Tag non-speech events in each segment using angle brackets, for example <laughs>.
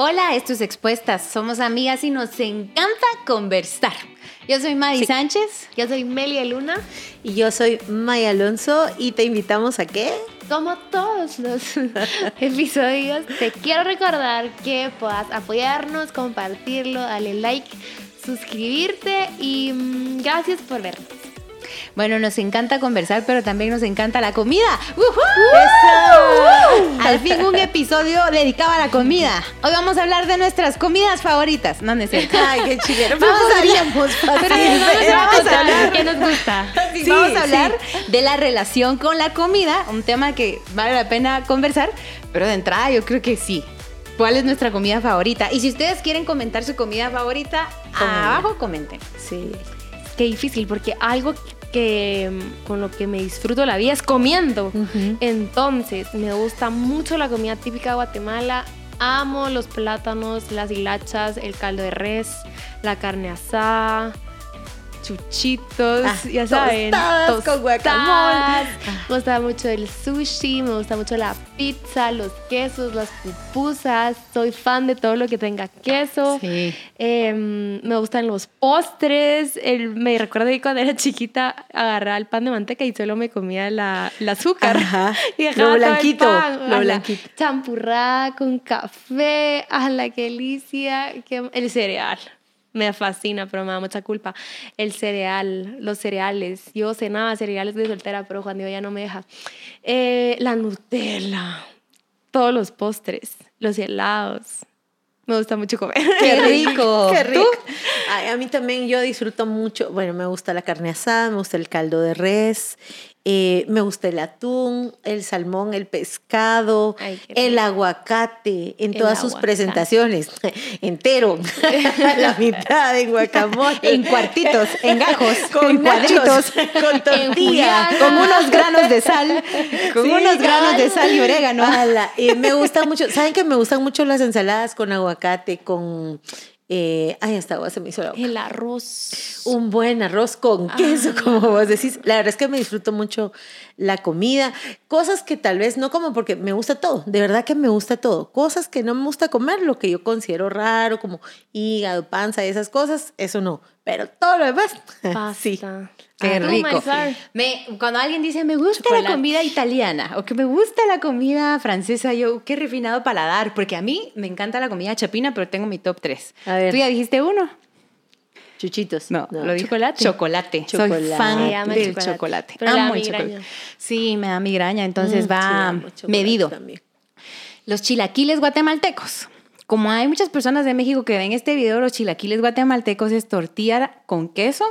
Hola, esto es Expuestas. Somos amigas y nos encanta conversar. Yo soy Madi Sánchez. Yo soy Melia Luna. Y yo soy Maya Alonso. Y te invitamos a qué? Como todos los <laughs> episodios, te quiero recordar que puedas apoyarnos, compartirlo, darle like, suscribirte y mm, gracias por vernos. Bueno, nos encanta conversar, pero también nos encanta la comida. Al fin un episodio dedicado a la comida. Hoy vamos a hablar de nuestras comidas favoritas. No necesito. Ay, qué chileno. Vamos a hablar, <laughs> Pero vamos a hablar qué nos gusta. Sí, Sí, vamos a hablar sí. de la relación con la comida, un tema que vale la pena conversar, pero de entrada yo creo que sí. ¿Cuál es nuestra comida favorita? Y si ustedes quieren comentar su comida favorita, Comenten. abajo comenten. Sí. Qué difícil, porque algo que con lo que me disfruto la vida es comiendo. Entonces, me gusta mucho la comida típica de Guatemala. Amo los plátanos, las hilachas, el caldo de res, la carne asada, chuchitos, Ah, ya saben. tostadas con guacamole. Me gusta mucho el sushi, me gusta mucho la pizza, los quesos, las pupusas. Soy fan de todo lo que tenga queso. Sí. Em, me gustan los postres. El, me recuerdo que cuando era chiquita agarraba el pan de manteca y solo me comía la, el azúcar. Ajá. <laughs> Y Lo dejaba todo el blanquito, pan. lo blanquito. Champurrada con café. ¡Hala, qué delicia! Qué- El cereal. Me fascina, pero me da mucha culpa. El cereal, los cereales. Yo cenaba cereales de soltera, pero Juan Diego ya no me deja. Eh, la Nutella. Todos los postres. Los helados. Me gusta mucho comer. ¡Qué <laughs> rico! Qué rico. Ay, a mí también yo disfruto mucho, bueno, me gusta la carne asada, me gusta el caldo de res, eh, me gusta el atún, el salmón, el pescado, Ay, el aguacate en El todas sus presentaciones, <laughs> entero, <laughs> la mitad en guacamole, En cuartitos, en gajos, <laughs> con en cuadritos, con tortilla, con unos granos de sal, con Sí, unos granos de sal y orégano. Y me gusta mucho, ¿saben que me gustan mucho las ensaladas con aguacate, con... Eh, ay, hasta agua se me hizo la boca. El arroz. Un buen arroz con queso, como vos decís. La verdad es que me disfruto mucho la comida. Cosas que tal vez no como porque me gusta todo. De verdad que me gusta todo. Cosas que no me gusta comer, lo que yo considero raro, como hígado, panza y esas cosas, eso no. Pero todo lo demás, <laughs> Pasta. sí. Qué Ah, tú, rico. Me, cuando alguien dice, me gusta Chocolate. la comida italiana o que me gusta la comida francesa, yo, qué refinado paladar, porque a mí me encanta la comida chapina, pero tengo mi top 3. A ver. ¿Tú ya dijiste uno? Chuchitos. No, lo dijo Chocolate. Chocolate. Soy Chocolate. fan del chocolate. chocolate. Pero Amo el chocolate. Sí, me da migraña, entonces Mm, va sí, chocolate medido. también. Los chilaquiles guatemaltecos. Como hay muchas personas de México que ven este video, los chilaquiles guatemaltecos es tortilla con queso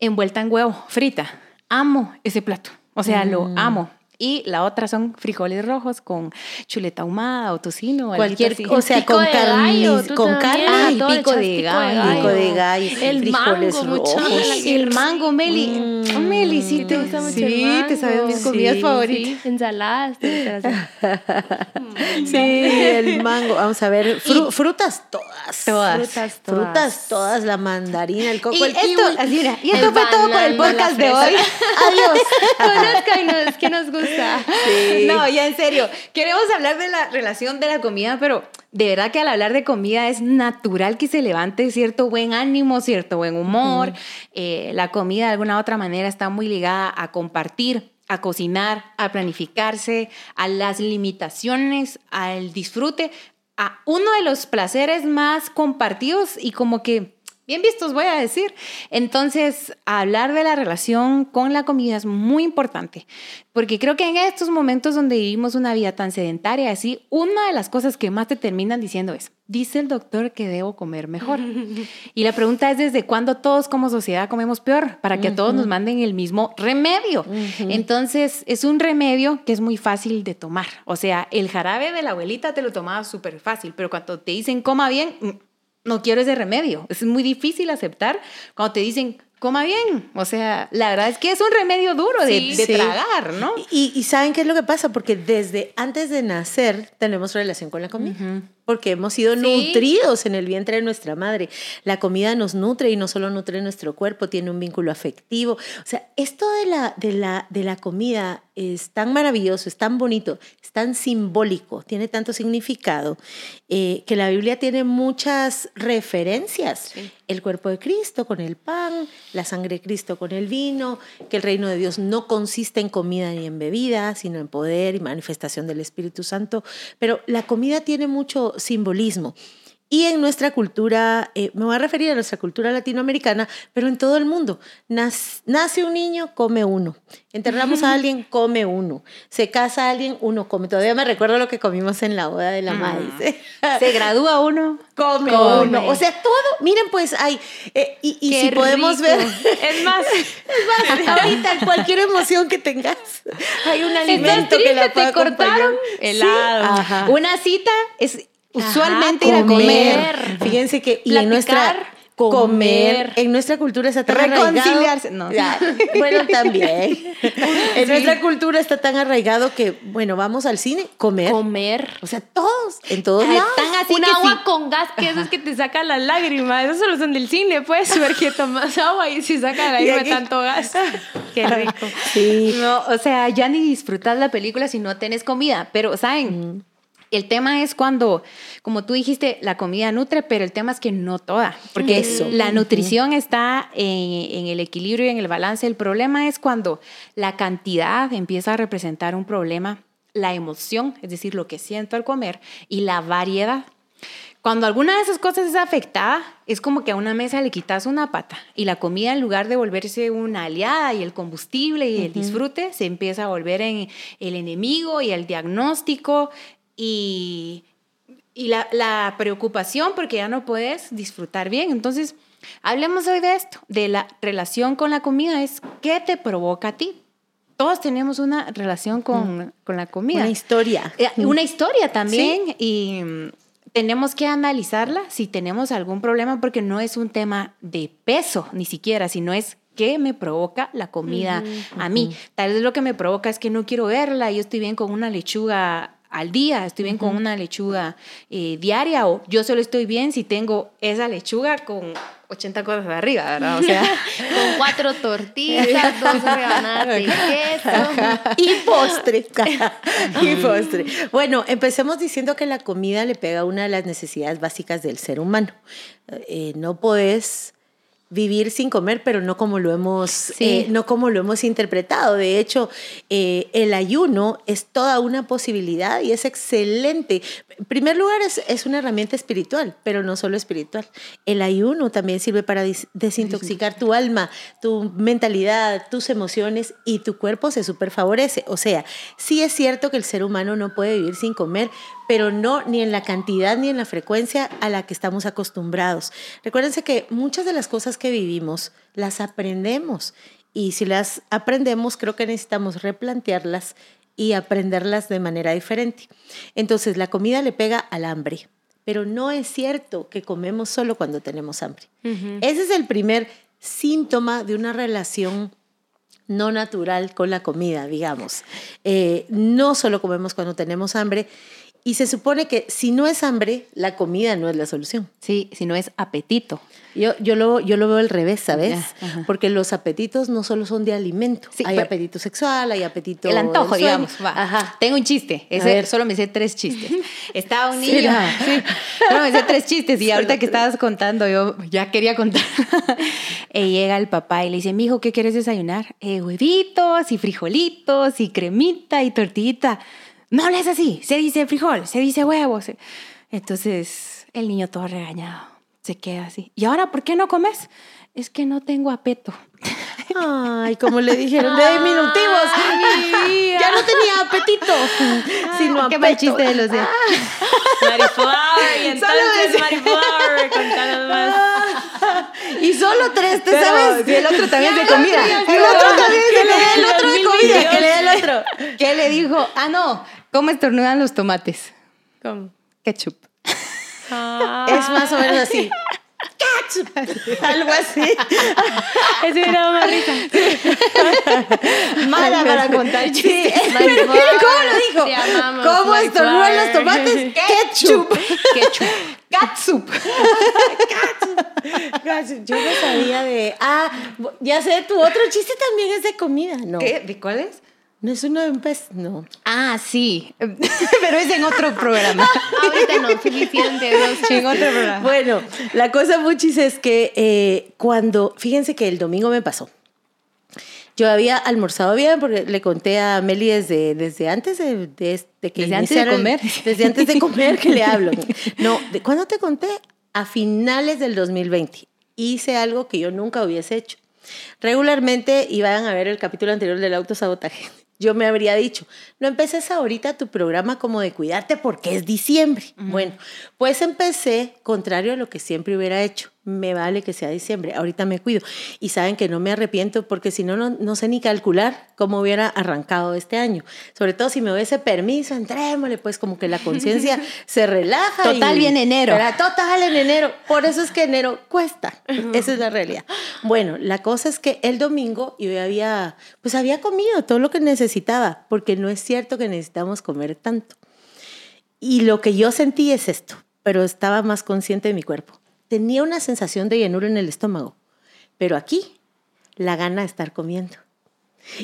envuelta en huevo, frita. Amo ese plato. O sea, lo Mm. amo. Y la otra son frijoles rojos con chuleta ahumada o tocino. Cualquier así. o sea, Pico con carne, con carne, pico echas de gallo. pico de gallo, El frijoles mango, rojos. qué El mango, Meli. Mm. Meli, sí, ¿Te te, gusta mucho sí, el mango? te sabes mis comidas Sí, favoritas. Sí, ensaladas. así. <laughs> Sí, el mango. Vamos a ver, fru- frutas todas. Todas. Frutas todas. Frutas todas, la mandarina, el coco, Y el esto, kiwi. así, mira, y esto fue todo por el podcast de hoy. <laughs> Adiós. <laughs> Conozcanos, ¿qué nos gusta? Sí. <laughs> No, ya en serio. Queremos hablar de la relación de la comida, pero de verdad que al hablar de comida es natural que se levante cierto buen ánimo, cierto buen humor. Eh, la comida de alguna u otra manera está muy ligada a compartir, a cocinar, a planificarse, a las limitaciones, al disfrute, a uno de los placeres más compartidos y como que bien vistos, voy a decir. Entonces, hablar de la relación con la comida es muy importante, porque creo que en estos momentos donde vivimos una vida tan sedentaria, así, una de las cosas que más te terminan diciendo es, dice el doctor que debo comer mejor. <laughs> y la pregunta es, ¿desde cuándo todos como sociedad comemos peor? Para que a todos nos manden el mismo remedio. Entonces, es un remedio que es muy fácil de tomar. O sea, el jarabe de la abuelita te lo tomabas súper fácil, pero cuando te dicen coma bien, mm, no quiero ese remedio. Es muy difícil aceptar cuando te dicen, coma bien. O sea, la verdad es que es un remedio duro de, Sí. de Sí. tragar, ¿no? Y, y ¿saben qué es lo que pasa? Porque desde antes de nacer tenemos relación con la comida. Porque hemos sido Sí. nutridos en el vientre de nuestra madre. La comida nos nutre y no solo nutre nuestro cuerpo, tiene un vínculo afectivo. O sea, esto de la, de la, de la comida es tan maravilloso, es tan bonito, es tan simbólico, tiene tanto significado, eh, que la Biblia tiene muchas referencias. El cuerpo de Cristo con el pan, la sangre de Cristo con el vino, que el reino de Dios no consiste en comida ni en bebida, sino en poder y manifestación del Espíritu Santo. Pero la comida tiene mucho simbolismo. Y en nuestra cultura, eh, me voy a referir a nuestra cultura latinoamericana, pero en todo el mundo. Nace, un niño, come uno. Enterramos a alguien, come uno. Se casa alguien, uno come. Todavía me recuerdo lo que comimos en la boda de la madre. Se gradúa uno, come, uno. O sea, todo. Miren, pues hay. Eh, y, si podemos ver. Es más, <laughs> es más, ahorita cualquier emoción que tengas, hay un alimento que la pueda te cortaron helado. Una cita es usualmente ir a comer. Fíjense que y en nuestra comer. En nuestra cultura está tan Reconciliarse. No. bueno, también. <laughs> en nuestra cultura está tan arraigado que, bueno, vamos al cine, comer. Comer. O sea, todos, en todos lados. así Un agua con gas, que eso es que te saca las lágrimas. Eso solo son del cine, pues, ver que tomas agua y si saca la lágrima tanto gas. Qué rico. Sí. No, o sea, ya ni disfrutas la película si no tenés comida. Pero, ¿saben? El tema es cuando, como tú dijiste, la comida nutre, pero el tema es que no toda, porque Eso. la nutrición está en, el equilibrio y en el balance. El problema es cuando la cantidad empieza a representar un problema, la emoción, es decir, lo que siento al comer, y la variedad. Cuando alguna de esas cosas es afectada, es como que a una mesa le quitas una pata y la comida en lugar de volverse una aliada y el combustible y el disfrute, se empieza a volver en el enemigo y el diagnóstico y, y la, la, preocupación porque ya no puedes disfrutar bien. Entonces, hablemos hoy de esto, de la relación con la comida, es qué te provoca a ti. Todos tenemos una relación con, mm. con la comida. Una historia. Eh, una historia también y mm, tenemos que analizarla si tenemos algún problema porque no es un tema de peso ni siquiera, sino es qué me provoca la comida a mí. Tal vez lo que me provoca es que no quiero verla, yo estoy bien con una lechuga al día, estoy bien con una lechuga eh, diaria o yo solo estoy bien si tengo esa lechuga con 80 cosas de arriba, ¿verdad? O sea, <laughs> con cuatro tortillas, <laughs> dos rebanadas de queso y postre. <laughs> y postre. Bueno, empecemos diciendo que la comida le pega a una de las necesidades básicas del ser humano. Eh, no puedes vivir sin comer, pero no como lo hemos, eh, no como lo hemos interpretado. De hecho, eh, el ayuno es toda una posibilidad y es excelente. En primer lugar, es, es, una herramienta espiritual, pero no solo espiritual. El ayuno también sirve para desintoxicar tu alma, tu mentalidad, tus emociones y tu cuerpo se super favorece. O sea, sí es cierto que el ser humano no puede vivir sin comer, pero no ni en la cantidad ni en la frecuencia a la que estamos acostumbrados. Recuérdense que muchas de las cosas que vivimos las aprendemos y si las aprendemos creo que necesitamos replantearlas y aprenderlas de manera diferente. Entonces, la comida le pega al hambre, pero no es cierto que comemos solo cuando tenemos hambre. Ese es el primer síntoma de una relación no natural con la comida, digamos. Eh, no solo comemos cuando tenemos hambre y se supone que si no es hambre, la comida no es la solución. Sí, si no es apetito. Yo, yo, lo, yo lo veo al revés, ¿sabes? Porque los apetitos no solo son de alimento. hay apetito sexual, hay apetito. El antojo, digamos. Tengo un chiste. Ese, solo me sé tres chistes. <laughs> Estaba un niño. <laughs> Sí, solo me sé tres chistes. Y ahorita que estabas contando, yo ya quería contar. <laughs> y llega el papá y le dice: Mijo, ¿qué quieres desayunar? Eh, huevitos y frijolitos y cremita y tortillita no hables así, se dice frijol, se dice huevo. Entonces el niño todo regañado se queda así. ¿Y ahora por qué no comes? Es que no tengo apeto. Ay, como le dijeron de diminutivos. <laughs> ya no tenía apetito, sino apeto. Qué mal chiste de los de. Mariflower, y <laughs> entonces Mariflower, más. <laughs> Y solo tres, ¿te sabes? Y el otro también de comida. El otro también, el otro de comida. Que le dé el otro. ¿Qué le dijo? Ah, no, ¿cómo estornudan los tomates? ¿Cómo? Ketchup. Ah. Es más o menos así. <laughs> Algo así. <laughs> Eso era una risa. Mala para contar chistes. <laughs> ¿Cómo lo dijo? ¿Cómo estornudan los tomates? Ketchup. Ketchup. Catsup. Yo no sabía de. Ah, ya sé, tu otro chiste también es de comida, ¿no? ¿Qué? ¿De cuál es? No es uno de un pez, no. Ah, sí, <laughs> pero es en otro programa. <laughs> Ahorita no, suficiente. Dos en otro programa. Bueno, la cosa, muchis, es que eh, cuando, fíjense que el domingo me pasó. Yo había almorzado bien porque le conté a Meli desde, desde antes de, de, de que Desde antes de comer. desde antes de comer que le hablo. <laughs> No, ¿de cuándo te conté? A finales del 2020. Hice algo que yo nunca hubiese hecho. Regularmente iban a ver el capítulo anterior del autosabotaje. Yo me habría dicho, no empeces ahorita tu programa como de cuidarte porque es diciembre. Bueno, pues empecé contrario a lo que siempre hubiera hecho. Me vale que sea diciembre, ahorita me cuido. Y saben que no me arrepiento porque si no, no, no sé ni calcular cómo hubiera arrancado este año. Sobre todo si me hubiese permiso, entrémosle, pues como que la conciencia <laughs> se relaja. Total, y- viene enero. ¿verdad? Total en enero. Por eso es que enero cuesta. Esa es la realidad. Bueno, la cosa es que el domingo yo había, pues había comido todo lo que necesitaba, porque no es cierto que necesitamos comer tanto. Y lo que yo sentí es esto, pero estaba más consciente de mi cuerpo. Tenía una sensación de llenura en el estómago, pero aquí la gana de estar comiendo.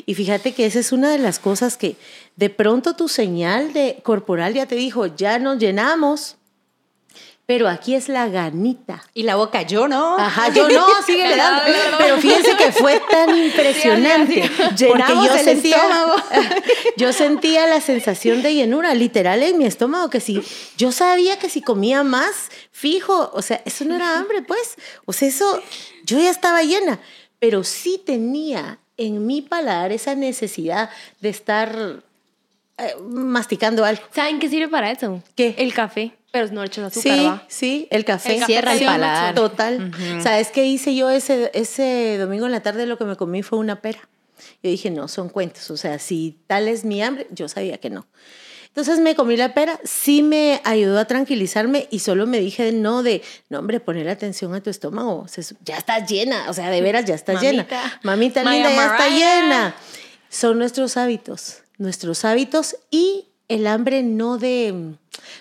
Y fíjate que esa es una de las cosas que de pronto tu señal de corporal ya te dijo, ya nos llenamos, pero aquí es la ganita. Y la boca, yo no. Ajá, yo no, <laughs> sigue dando. Pero fíjense que fue tan impresionante. <laughs> porque Llenamos yo el sentía, estómago. <laughs> yo sentía la sensación de llenura, literal, en mi estómago, que si yo sabía que si comía más, fijo, o sea, eso no era hambre, pues. O sea, eso, yo ya estaba llena, pero sí tenía en mi paladar esa necesidad de estar eh, masticando algo. ¿Saben qué sirve para eso? ¿Qué? El café, pero no echas azúcar, Sí, ¿va? sí, el café. El café Cierra el paladar. Total. ¿Sabes qué hice yo ese, ese domingo en la tarde? Lo que me comí fue una pera. Yo dije, no, son cuentos. O sea, si tal es mi hambre, yo sabía que no. Entonces me comí la pera, sí me ayudó a tranquilizarme y solo me dije no de, no hombre, poner atención a tu estómago, ya estás llena, o sea, de veras ya estás llena. Mamita. Mamita Maya linda, ya está llena. Son nuestros hábitos, nuestros hábitos y el hambre no de,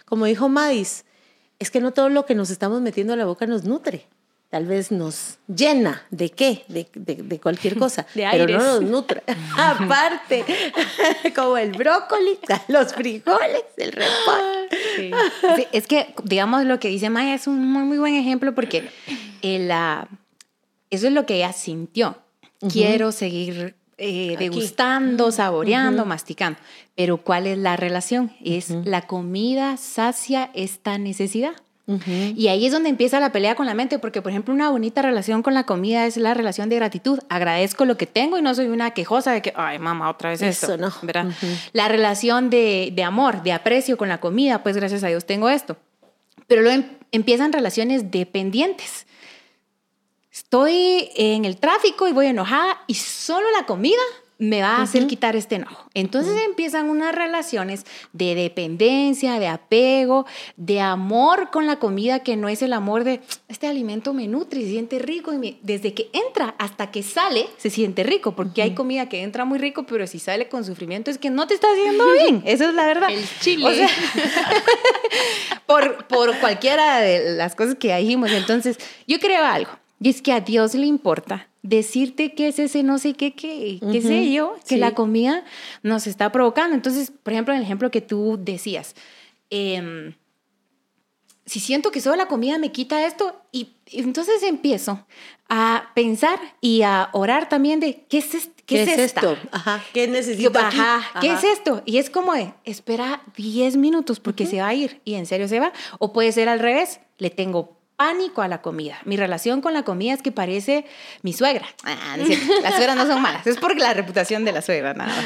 como dijo Madis, es que no todo lo que nos estamos metiendo a la boca nos nutre. Tal vez nos llena de qué, de, de- de cualquier cosa, <laughs> De pero aires. no nos nutre. <laughs> Aparte, <laughs> como el brócoli, los frijoles, el repollo. Sí. Sí, es que, digamos, lo que dice Maya es un muy, muy buen ejemplo porque el, ah, eso es lo que ella sintió. Quiero seguir eh, degustando, saboreando, masticando. Pero ¿cuál es la relación? Es la comida sacia esta necesidad. Y ahí es donde empieza la pelea con la mente, porque por ejemplo una bonita relación con la comida es la relación de gratitud. Agradezco lo que tengo y no soy una quejosa de que, ay mamá, otra vez Eso esto. no. ¿verdad? La relación de, de amor, de aprecio con la comida, pues gracias a Dios tengo esto. Pero luego em- empiezan relaciones dependientes. Estoy en el tráfico y voy enojada y solo la comida me va a hacer quitar este enojo. Entonces empiezan unas relaciones de dependencia, de apego, de amor con la comida que no es el amor de este alimento me nutre, se siente rico y me- desde que entra hasta que sale se siente rico, porque hay comida que entra muy rico, pero si sale con sufrimiento es que no te está haciendo bien. Esa es la verdad. El chile. O sea, <laughs> <laughs> por, por cualquiera de las cosas que dijimos. Entonces, yo creo algo, y es que a Dios le importa decirte que es ese no sé qué, qué, qué sé yo, que sí. la comida nos está provocando. Entonces, por ejemplo, el ejemplo que tú decías, em, si siento que solo la comida me quita esto, y, y entonces empiezo a pensar y a orar también de, ¿qué es, est- qué es, esto? Ajá, ¿qué necesito aquí? Ajá, ¿qué Ajá. es esto? Y es como de, espera 10 minutos porque se va a ir y en serio se va. O puede ser al revés, le tengo pánico a la comida. Mi relación con la comida es que parece mi suegra. Ah, no. Las suegras no son malas, es por la reputación de la suegra, nada más.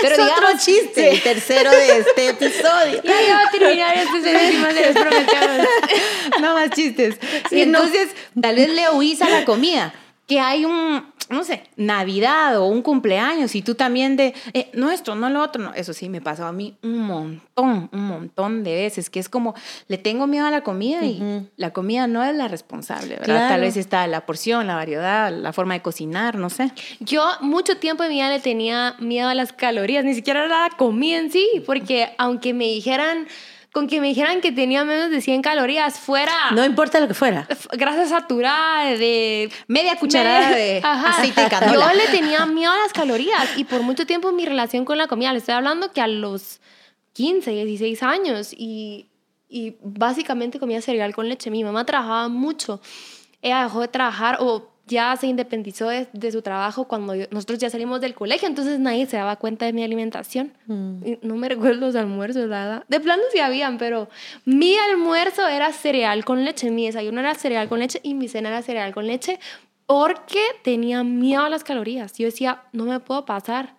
Pero es digamos, otro chiste, el tercero de este episodio. Ya, va a terminar este de los prometemos. <laughs> no más chistes. Sí, y no. entonces, tal vez le huís a la comida. Que hay un, no sé, Navidad o un cumpleaños y tú también de, eh, no esto, no lo otro, no. Eso sí me pasó a mí un montón, un montón de veces, que es como, le tengo miedo a la comida y la comida no es la responsable, ¿verdad? Tal vez está la porción, la variedad, la forma de cocinar, no sé. Yo mucho tiempo en mi vida le tenía miedo a las calorías, ni siquiera a la comida en sí, porque aunque me dijeran con que me dijeran que tenía menos de 100 calorías fuera No importa lo que fuera. grasa saturada de Media cucharada de <laughs> Ajá. aceite de canola. Yo le tenía miedo a las calorías y por mucho tiempo mi relación con la comida, le estoy hablando que a los 15, 16 años y, y básicamente comía cereal con leche. Mi mamá trabajaba mucho. Ella dejó de trabajar o ya se independizó de, de su trabajo cuando yo- nosotros ya salimos del colegio, entonces nadie se daba cuenta de mi alimentación. Y No me recuerdo los almuerzos, verdad. De plano sí habían, pero mi almuerzo era cereal con leche, mi desayuno era cereal con leche y mi cena era cereal con leche porque tenía miedo a las calorías. Yo decía, no me puedo pasar.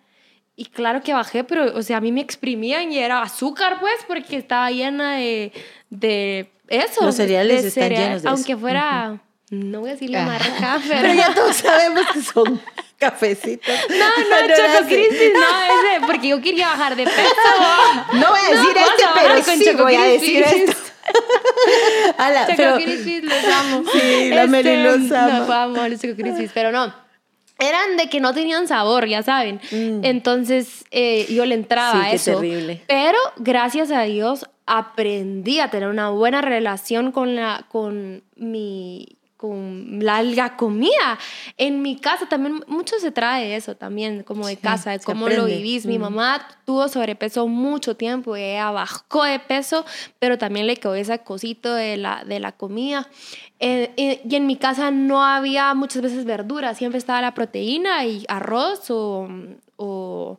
Y claro que bajé, pero, o sea, a mí me exprimían y era azúcar, pues, porque estaba llena de, de eso. Los cereales de están cereal, llenos de eso. Aunque fuera, no voy a decir la Ah. marca, <laughs> pero... Pero ya todos sabemos que son cafecitos. <laughs> No, no, Choco. Crispis, no, <laughs> ese, porque yo quería bajar de peso. No voy a decir vamos este, a pero sí Choco voy a decir esto. Ala, Choco pero Crispis, los amo. Sí, la Meli los ama. No, amo los Choco Crispis, pero no. Eran de que no tenían sabor, ya saben. Entonces eh, yo le entraba Mm. Sí, a qué eso. terrible. Pero gracias a Dios aprendí a tener una buena relación con, la, con mi con la, la comida. En mi casa también mucho se trae eso también, como de Sí, casa, de cómo lo vivís. Mi Mm. mamá tuvo sobrepeso mucho tiempo, y ella bajó de peso, pero también le quedó ese cosito de la, de la comida. Eh, eh, y en mi casa no había muchas veces verduras, siempre estaba la proteína y arroz o, o,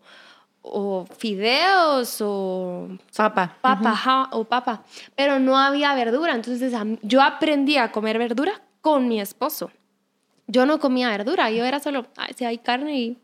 o fideos o Papa. papa o papa, pero no había verdura. Entonces yo aprendí a comer verdura con mi esposo. Yo no comía verdura, yo era solo, si hay carne y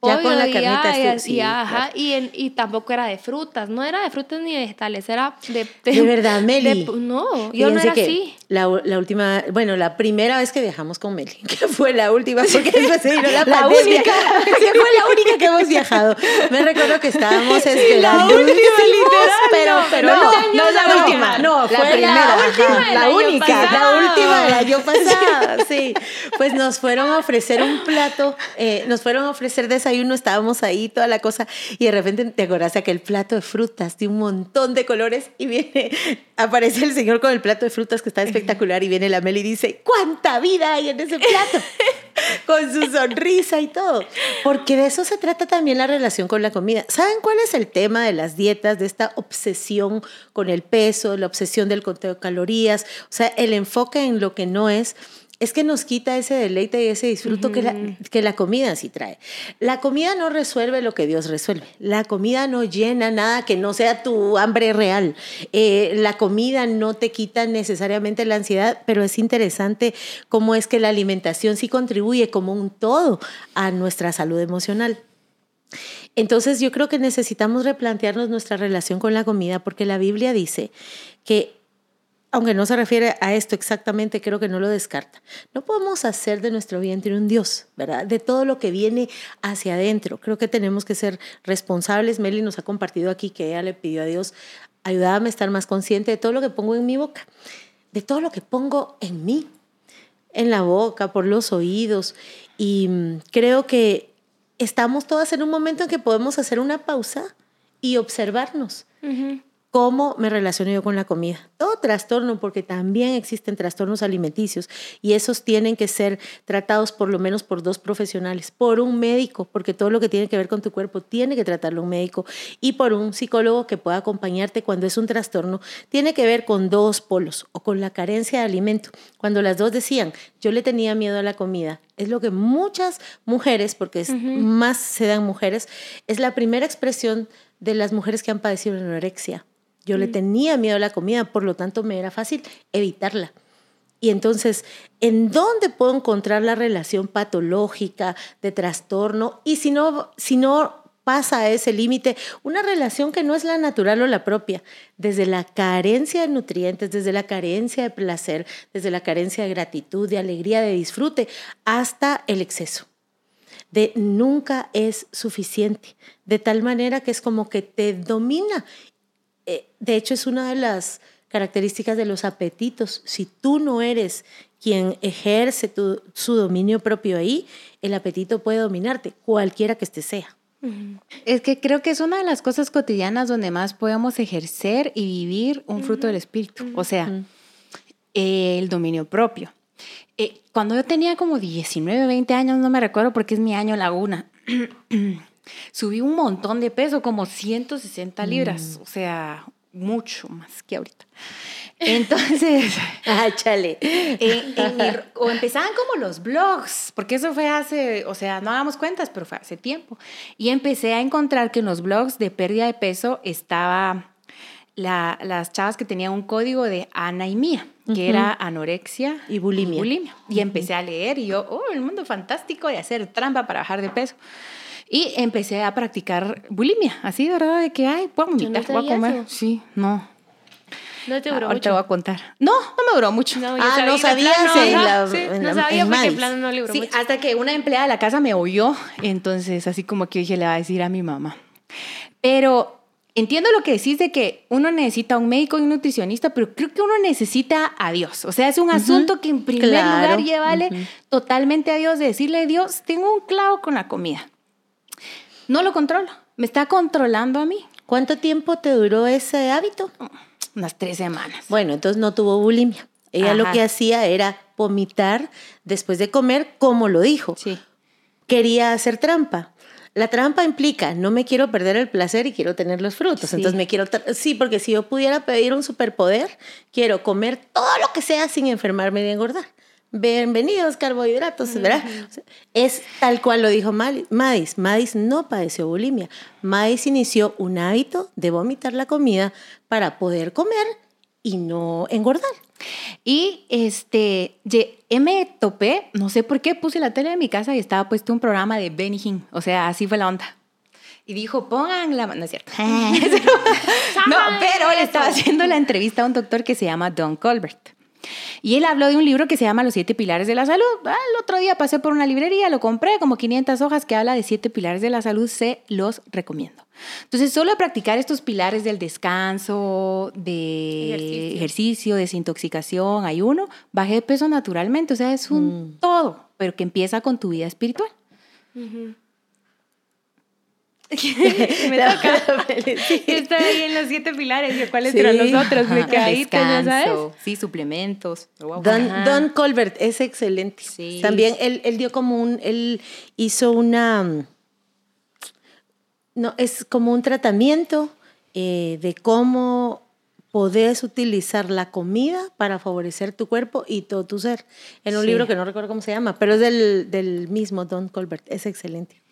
Ya con la carnita ya, estu- y así, sí, ajá, claro. y, y tampoco era de frutas, no era de frutas ni vegetales, era de... De verdad, Meli. de- no, yo no era que así. La, la última, bueno, la primera vez que viajamos con Meli, <laughs> que fue la última, porque después se vino la, <laughs> La pandemia, única. <laughs> fue la única que hemos viajado. Me recuerdo que estábamos esperando. última, literal, pero, no, pero no, no, no la no, última, no, la fue primera, la ajá, última, del la única, pasado. la última del año pasado, sí. Pues nos fueron a ofrecer un plato, eh, nos fueron a ofrecer desayuno, estábamos ahí, toda la cosa, y de repente te acordás aquel plato de frutas de un montón de colores, y viene, <laughs> aparece el señor con el plato de frutas que está espectacular, y viene la Mel y dice, ¿cuánta vida hay en ese plato? <laughs> con su sonrisa y todo. Porque de eso se trata también la relación con la comida. ¿Saben cuál es el tema de las dietas, de esta obsesión con el peso, la obsesión del conteo de calorías? O sea, el enfoque en lo que no es. Es que nos quita ese deleite y ese disfruto que, la, que la comida sí trae. La comida no resuelve lo que Dios resuelve. La comida no llena nada que no sea tu hambre real. Eh, la comida no te quita necesariamente la ansiedad, pero es interesante cómo es que la alimentación sí contribuye como un todo a nuestra salud emocional. Entonces yo creo que necesitamos replantearnos nuestra relación con la comida porque la Biblia dice que aunque no se refiere a esto exactamente, creo que no lo descarta. No podemos hacer de nuestro vientre un Dios, ¿verdad? De todo lo que viene hacia adentro. Creo que tenemos que ser responsables. Meli nos ha compartido aquí que ella le pidió a Dios, ayúdame a estar más consciente de todo lo que pongo en mi boca, de todo lo que pongo en mí, en la boca, por los oídos. Y mm, creo que estamos todas en un momento en que podemos hacer una pausa y observarnos cómo me relaciono yo con la comida. Todo trastorno, porque también existen trastornos alimenticios y esos tienen que ser tratados por lo menos por dos profesionales, por un médico, porque todo lo que tiene que ver con tu cuerpo tiene que tratarlo un médico y por un psicólogo que pueda acompañarte cuando es un trastorno, tiene que ver con dos polos o con la carencia de alimento. Cuando las dos decían, yo le tenía miedo a la comida, es lo que muchas mujeres, porque es, más se dan mujeres, es la primera expresión de las mujeres que han padecido de anorexia. Yo le tenía miedo a la comida, por lo tanto me era fácil evitarla. Y entonces, ¿en dónde puedo encontrar la relación patológica de trastorno? Y si no, si no pasa a ese límite, una relación que no es la natural o la propia, desde la carencia de nutrientes, desde la carencia de placer, desde la carencia de gratitud, de alegría, de disfrute, hasta el exceso de nunca es suficiente, de tal manera que es como que te domina. Eh, de hecho, es una de las características de los apetitos. Si tú no eres quien ejerce tu- su dominio propio ahí, el apetito puede dominarte, cualquiera que este sea. Es que creo que es una de las cosas cotidianas donde más podemos ejercer y vivir un fruto del espíritu, o sea, el dominio propio. Eh, cuando yo tenía como 19, 20 años, no me recuerdo porque es mi año laguna, <clears throat> subí un montón de peso, como 160 libras, o sea, mucho más que ahorita. Entonces, <laughs> ah, chale. o empezaban como los blogs, porque eso fue hace, o sea, no damos cuentas, pero fue hace tiempo. Y empecé a encontrar que en los blogs de pérdida de peso estaba la, las chavas que tenían un código de Ana y Mía, que era anorexia y bulimia. Y, empecé a leer y yo, oh, el mundo fantástico de hacer trampa para bajar de peso. Y empecé a practicar bulimia, así, ¿verdad? De que, ay, puedo vomitar, puedo comer. Sí, no. No te duró mucho. te voy a contar. No, no me duró mucho. No, ah, no sabía. no, sí, no sabía porque en plan no le duró sí, mucho. hasta que una empleada de la casa me oyó. Entonces, así como que dije, le va a decir a mi mamá. Pero entiendo lo que decís de que uno necesita un médico y un nutricionista, pero creo que uno necesita a Dios. O sea, es un asunto que en primer lugar llévale totalmente a Dios, de decirle, Dios, tengo un clavo con la comida. No lo controlo, me está controlando a mí. ¿Cuánto tiempo te duró ese hábito? unas tres semanas. Bueno, entonces no tuvo bulimia. Ella lo que hacía era vomitar después de comer, como lo dijo. Sí. Quería hacer trampa. La trampa implica, no me quiero perder el placer y quiero tener los frutos. Entonces me quiero... Sí, porque si yo pudiera pedir un superpoder, quiero comer todo lo que sea sin enfermarme ni engordar. Bienvenidos carbohidratos, ¿verdad? Es tal cual lo dijo Madis. Madis no padeció bulimia. Madis inició un hábito de vomitar la comida para poder comer y no engordar. Y este, me topé, no sé por qué, puse la tele de mi casa y estaba puesto un programa de Benny Hinn. O sea, así fue la onda. Y dijo, pongan la No es cierto. <laughs> <laughs> no, pero le estaba haciendo la entrevista a un doctor que se llama Don Colbert. Y él habló de un libro que se llama Los siete pilares de la salud. Ah, el otro día pasé por una librería, lo compré, como 500 hojas que habla de siete pilares de la salud, se los recomiendo. Entonces, solo practicar estos pilares del descanso, de ejercicio, desintoxicación, ayuno, bajé de peso naturalmente. O sea, es un mm. todo, pero que empieza con tu vida espiritual. <laughs> me <laughs> toca. <laughs> Estoy ahí en los siete pilares. ¿Y cuáles eran los otros? Me caí, ¿sabes? Sí, suplementos. Don, Colbert es excelente. También él, él dio como un, él hizo una, no, es como un tratamiento eh, de cómo podés utilizar la comida para favorecer tu cuerpo y todo tu ser. En un libro que no recuerdo cómo se llama, pero es del, del mismo Don Colbert. Es excelente.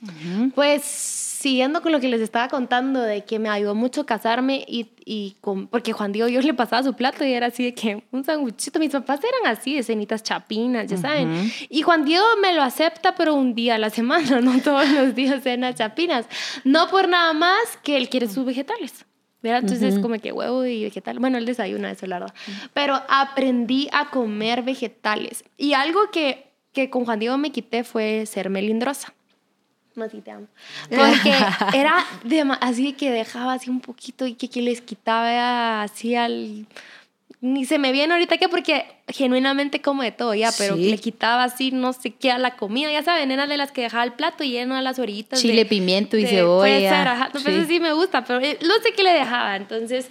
Pues siguiendo con lo que les estaba contando de que me ayudó mucho casarme y, y con, porque Juan Diego yo le pasaba su plato y era así de que un sanguchito, mis papás eran así de cenitas chapinas, ya saben. Y Juan Diego me lo acepta pero un día a la semana, <laughs> no todos los días cenas chapinas. No por nada más que él quiere sus vegetales. Entonces, como que huevo y vegetal. Bueno, el desayuno, eso, la verdad. Pero aprendí a comer vegetales. Y algo que, que con Juan Diego me quité fue ser melindrosa. Más te amo. <laughs> Porque <laughs> era así que dejaba así un poquito y que, que les quitaba así al ni se me viene ahorita que porque genuinamente como de todo ya, pero le quitaba así no sé qué a la comida, ya saben, era de las que dejaba el plato lleno de las orillitas. Chile, pimiento y cebolla. no, pues sí. me gusta, pero eh, no sé qué le dejaba. Entonces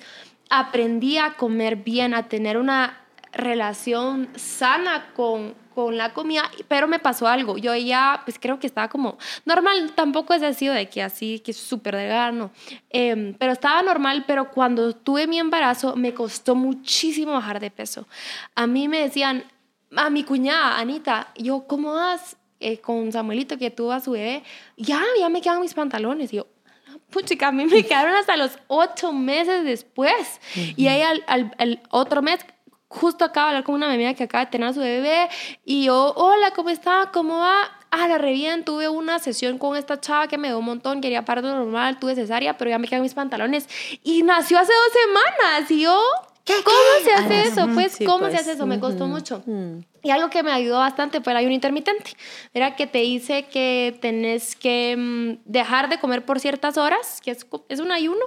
aprendí a comer bien, a tener una relación sana con, con la comida, pero me pasó algo. Yo ya, pues creo que estaba como normal, tampoco es así de que así, que es súper delgado, em, pero estaba normal, pero cuando tuve mi embarazo me costó muchísimo bajar de peso. A mí me decían, a mi cuñada, Anita, yo, ¿cómo vas eh, con Samuelito que tuvo a su bebé? Ya, ya me quedan mis pantalones. Y yo, puchica, a mí me <laughs> quedaron hasta los ocho meses después. Y ahí al, al, al, otro mes justo acaba de hablar con una amiga que acaba de tener a su bebé y yo, hola, ¿cómo está? ¿Cómo va? Ah, la re bien, tuve una sesión con esta chava que me dio un montón, quería parto normal, tuve cesárea, pero ya me quedan mis pantalones y nació hace dos semanas y yo ¿Cómo se hace Ah, eso? Pues, sí, ¿cómo se pues. hace eso? Me costó mucho. Mm. Y algo que me ayudó bastante fue el ayuno intermitente. Era que te dice que tenés que mm, dejar de comer por ciertas horas, que es, es un ayuno,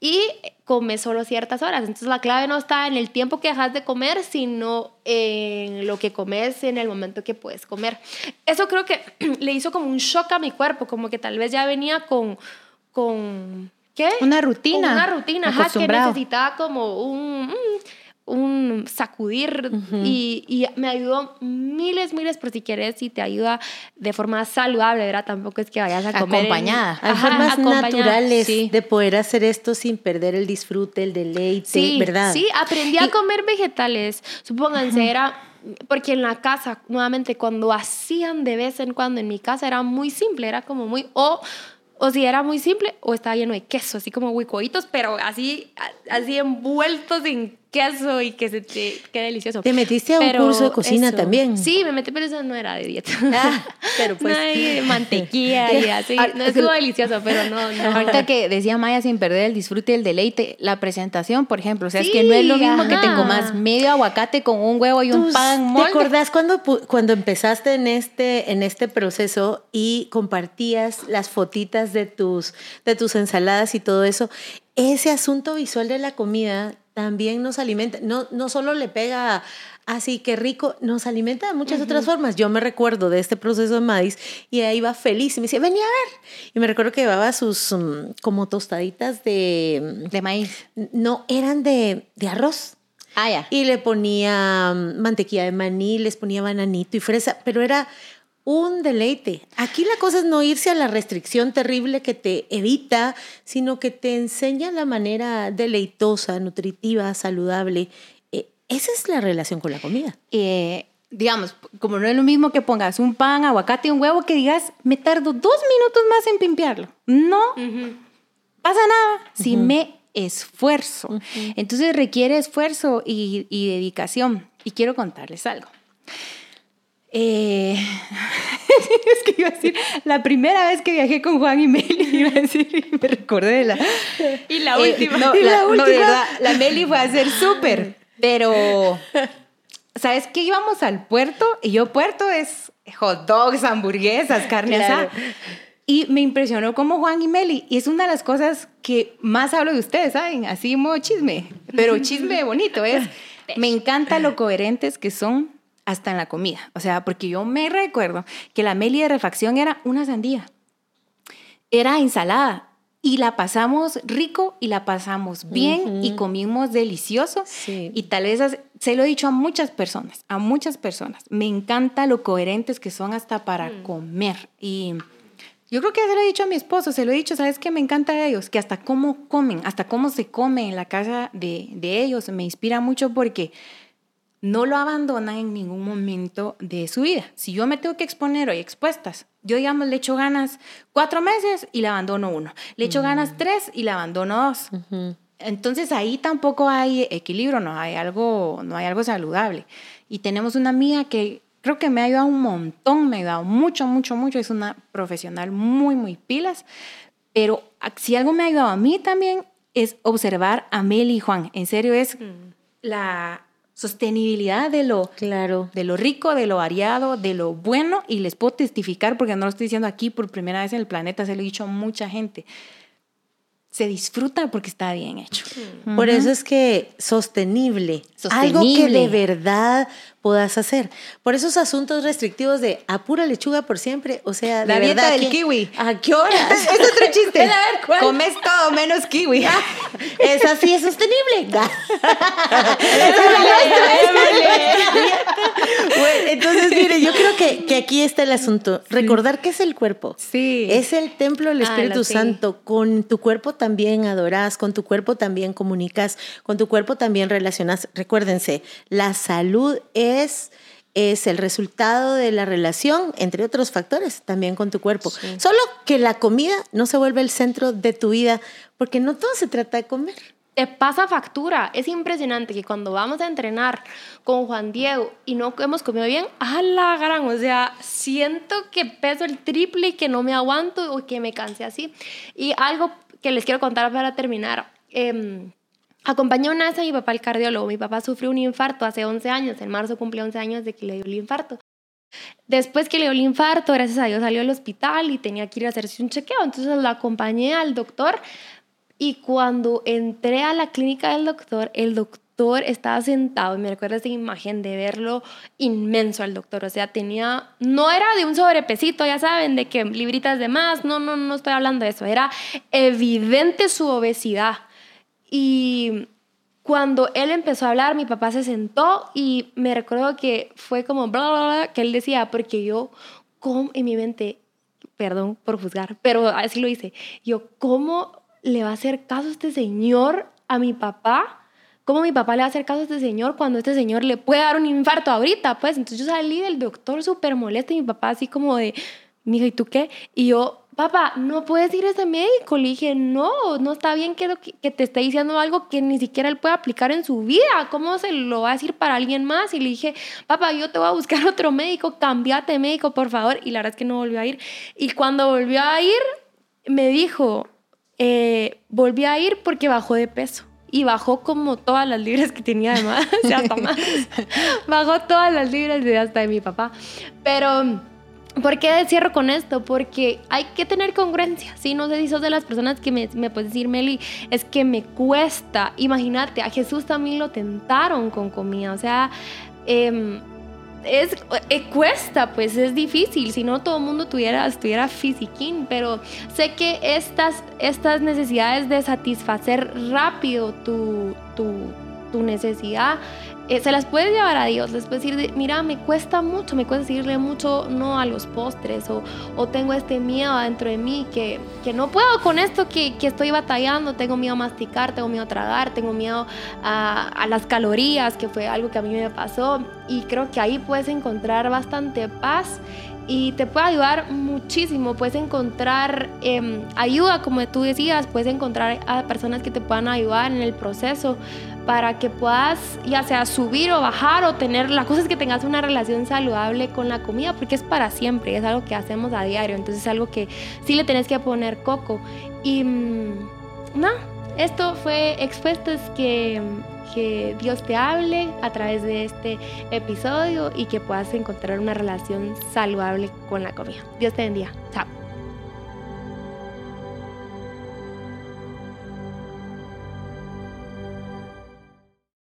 y comes solo ciertas horas. Entonces la clave no está en el tiempo que dejas de comer, sino en lo que comes en el momento que puedes comer. Eso creo que <clears throat> le hizo como un shock a mi cuerpo, como que tal vez ya venía con... con ¿Qué? Una rutina, una rutina, ajá, que necesitaba como un... mm, un sacudir y, y me ayudó miles, miles, por si quieres, y te ayuda de forma saludable, ¿verdad? Tampoco es que vayas a comer. en- Acompañada. Hay Ajá, formas acompañada. naturales sí. de poder hacer esto sin perder el disfrute, el deleite, Sí, ¿verdad? sí, aprendí a comer vegetales. Supónganse, era porque en la casa, nuevamente, cuando hacían de vez en cuando en mi casa, era muy simple, era como muy, o, o si era muy simple, o estaba lleno de queso, así como huicoitos, pero así, así envueltos en queso y que se te, qué delicioso. Te metiste a un Pero curso de cocina eso- también. Sí, me metí, pero eso no era de dieta. Ah, <laughs> pero pues. No hay mantequilla y <laughs> así. Ah, No estuvo delicioso, pero no, no. Ahorita que decía Maya sin perder el disfrute y el deleite, la presentación, por ejemplo, o sea, es que no es lo mismo que te comas medio aguacate con un huevo y un pan ¿Te molde. acordás cuando, cuando empezaste en este, en este proceso y compartías las fotitas de tus, de tus ensaladas y todo eso? Ese asunto visual de la comida también nos alimenta, no, no solo le pega así que rico, nos alimenta de muchas otras formas. Yo me recuerdo de este proceso de Madis y ahí iba feliz y me decía, venía a ver. Y me recuerdo que llevaba sus mm, como tostaditas de, De maíz. no, eran de, de arroz. Ah, ya. Y le ponía mm, mantequilla de maní, les ponía bananito y fresa, pero era un deleite. Aquí la cosa es no irse a la restricción terrible que te evita, sino que te enseña la manera deleitosa, nutritiva, saludable. Eh, esa es la relación con la comida. Eh, digamos, como no es lo mismo que pongas un pan, aguacate y un huevo, que digas, me tardo dos minutos más en pimpearlo. No pasa nada si me esfuerzo. Entonces requiere esfuerzo y, y dedicación. Y quiero contarles algo. Eh, <laughs> es que iba a decir, la primera vez que viajé con Juan y Meli, <laughs> iba a decir, me recordé de la... Y la Eh, última. no, Y la, la no, última. de verdad, la Meli fue a hacer súper, pero... ¿Sabes qué? Íbamos al puerto y yo puerto es hot dogs, hamburguesas, carne Claro. asada. Y me impresionó como Juan y Meli. Y es una de las cosas que más hablo de ustedes, ¿saben? Así modo chisme. Pero chisme bonito es. <laughs> Me encanta lo coherentes que son hasta en la comida. O sea, porque yo me recuerdo que la Meli de refacción era una sandía. Era ensalada. Y la pasamos rico y la pasamos bien y comimos delicioso. Sí. Y tal vez se lo he dicho a muchas personas, a muchas personas. Me encanta lo coherentes que son hasta para comer. Y yo creo que se lo he dicho a mi esposo, se lo he dicho, ¿sabes qué? Me encanta de ellos, que hasta cómo comen, hasta cómo se come en la casa de, de ellos, me inspira mucho porque no lo abandonan en ningún momento de su vida. Si yo me tengo que exponer hoy expuestas, yo digamos le echo ganas cuatro meses y le abandono uno, le echo ganas tres y le abandono dos. Entonces ahí tampoco hay equilibrio, no hay algo, no hay algo saludable. Y tenemos una amiga que creo que me ha ayudado un montón, me ha ayudado mucho, mucho, mucho. Es una profesional muy, muy pilas. Pero si algo me ha ayudado a mí también es observar a Meli y Juan. En serio, es la sostenibilidad de lo, Claro. de lo rico, de lo variado, de lo bueno, y les puedo testificar, porque no lo estoy diciendo aquí por primera vez en el planeta, se lo he dicho a mucha gente. Se disfruta porque está bien hecho. Por eso es que sostenible, algo que Sostenible. de verdad puedas hacer. Por esos asuntos restrictivos de a pura lechuga por siempre, o sea, de La dieta verdad, del ¿quién- kiwi. ¿A qué horas? <laughs> Es otro <laughs> chiste. A ver, ¿cuál? Comes todo menos kiwi. <laughs> Esa sí es sostenible. Bueno, entonces, mire, yo creo que, que aquí está el asunto. Recordar que es el cuerpo. Sí. Es el templo del Ah, Espíritu sí. Santo. Con tu cuerpo también adorás, con tu cuerpo también comunicas, con tu cuerpo también relacionas. Recuérdense, la salud es es el resultado de la relación, entre otros factores, también con tu cuerpo. Solo que la comida no se vuelve el centro de tu vida, porque no todo se trata de comer. te pasa factura. Es impresionante que cuando vamos a entrenar con Juan Diego y no hemos comido bien, a la gran, o sea, siento que peso el triple y que no me aguanto o que me cansé así. Y algo que les quiero contar para terminar. em, Acompañé una vez a mi papá al cardiólogo. Mi papá sufrió un infarto hace 11 años. En marzo cumplió 11 años de que le dio el infarto. Después que le dio el infarto, gracias a Dios salió al hospital y tenía que ir a hacerse un chequeo. Entonces lo acompañé al doctor y cuando entré a la clínica del doctor, el doctor estaba sentado y me recuerdo esa imagen de verlo inmenso al doctor. O sea, tenía, no era de un sobrepesito, ya saben, de que libritas de más. No, no, no estoy hablando de eso. Era evidente su obesidad. Y cuando él empezó a hablar, mi papá se sentó y me recuerdo que fue como bla, bla, bla, que él decía, porque yo, como en mi mente, perdón por juzgar, pero así lo hice, yo, ¿cómo le va a hacer caso este señor a mi papá? ¿Cómo mi papá le va a hacer caso a este señor cuando este señor le puede dar un infarto ahorita? Pues entonces yo salí del doctor súper molesto y mi papá así como de, mija, ¿y tú qué? Y yo, papá, no puedes ir a ese médico. Le dije, no, no está bien que, que te esté diciendo algo que ni siquiera él puede aplicar en su vida. ¿Cómo se lo va a decir para alguien más? Y le dije, papá, yo te voy a buscar <laughs> otro médico, cambiate médico, por favor. Y la verdad es que no volvió a ir. Y cuando volvió a ir, me dijo, eh, volví a ir porque bajó de peso. Y bajó como todas las libras que tenía además, <laughs> o sea, <laughs> hasta más. bajó todas las libras de hasta de mi papá. Pero ¿Por qué cierro con esto? Porque hay que tener congruencia, ¿sí? No sé si sos de las personas que me, puedes decir, Meli, es que me cuesta. Imagínate, a Jesús también lo tentaron con comida, o sea, eh, es, eh, cuesta, pues es difícil, si no todo el mundo tuviera, estuviera fisiquín, pero sé que estas, estas necesidades de satisfacer rápido tu, tu, tu necesidad eh, se las puedes llevar a Dios, les puedes decir, mira, me cuesta mucho, me cuesta decirle mucho no a los postres o, o tengo este miedo dentro de mí que, que no puedo con esto que, que, estoy batallando, tengo miedo a masticar, tengo miedo a tragar, tengo miedo a, a, las calorías, que fue algo que a mí me pasó y creo que ahí puedes encontrar bastante paz y te puede ayudar muchísimo. Puedes encontrar eh, ayuda, como tú decías, puedes encontrar a personas que te puedan ayudar en el proceso para que puedas ya sea subir o bajar o tener, la cosa es que tengas una relación saludable con la comida porque es para siempre, es algo que hacemos a diario, entonces es algo que sí le tenés que poner coco. Y mmm, no, esto fue expuestos que, que Dios te hable a través de este episodio y que puedas encontrar una relación saludable con la comida. Dios te bendiga. Chao.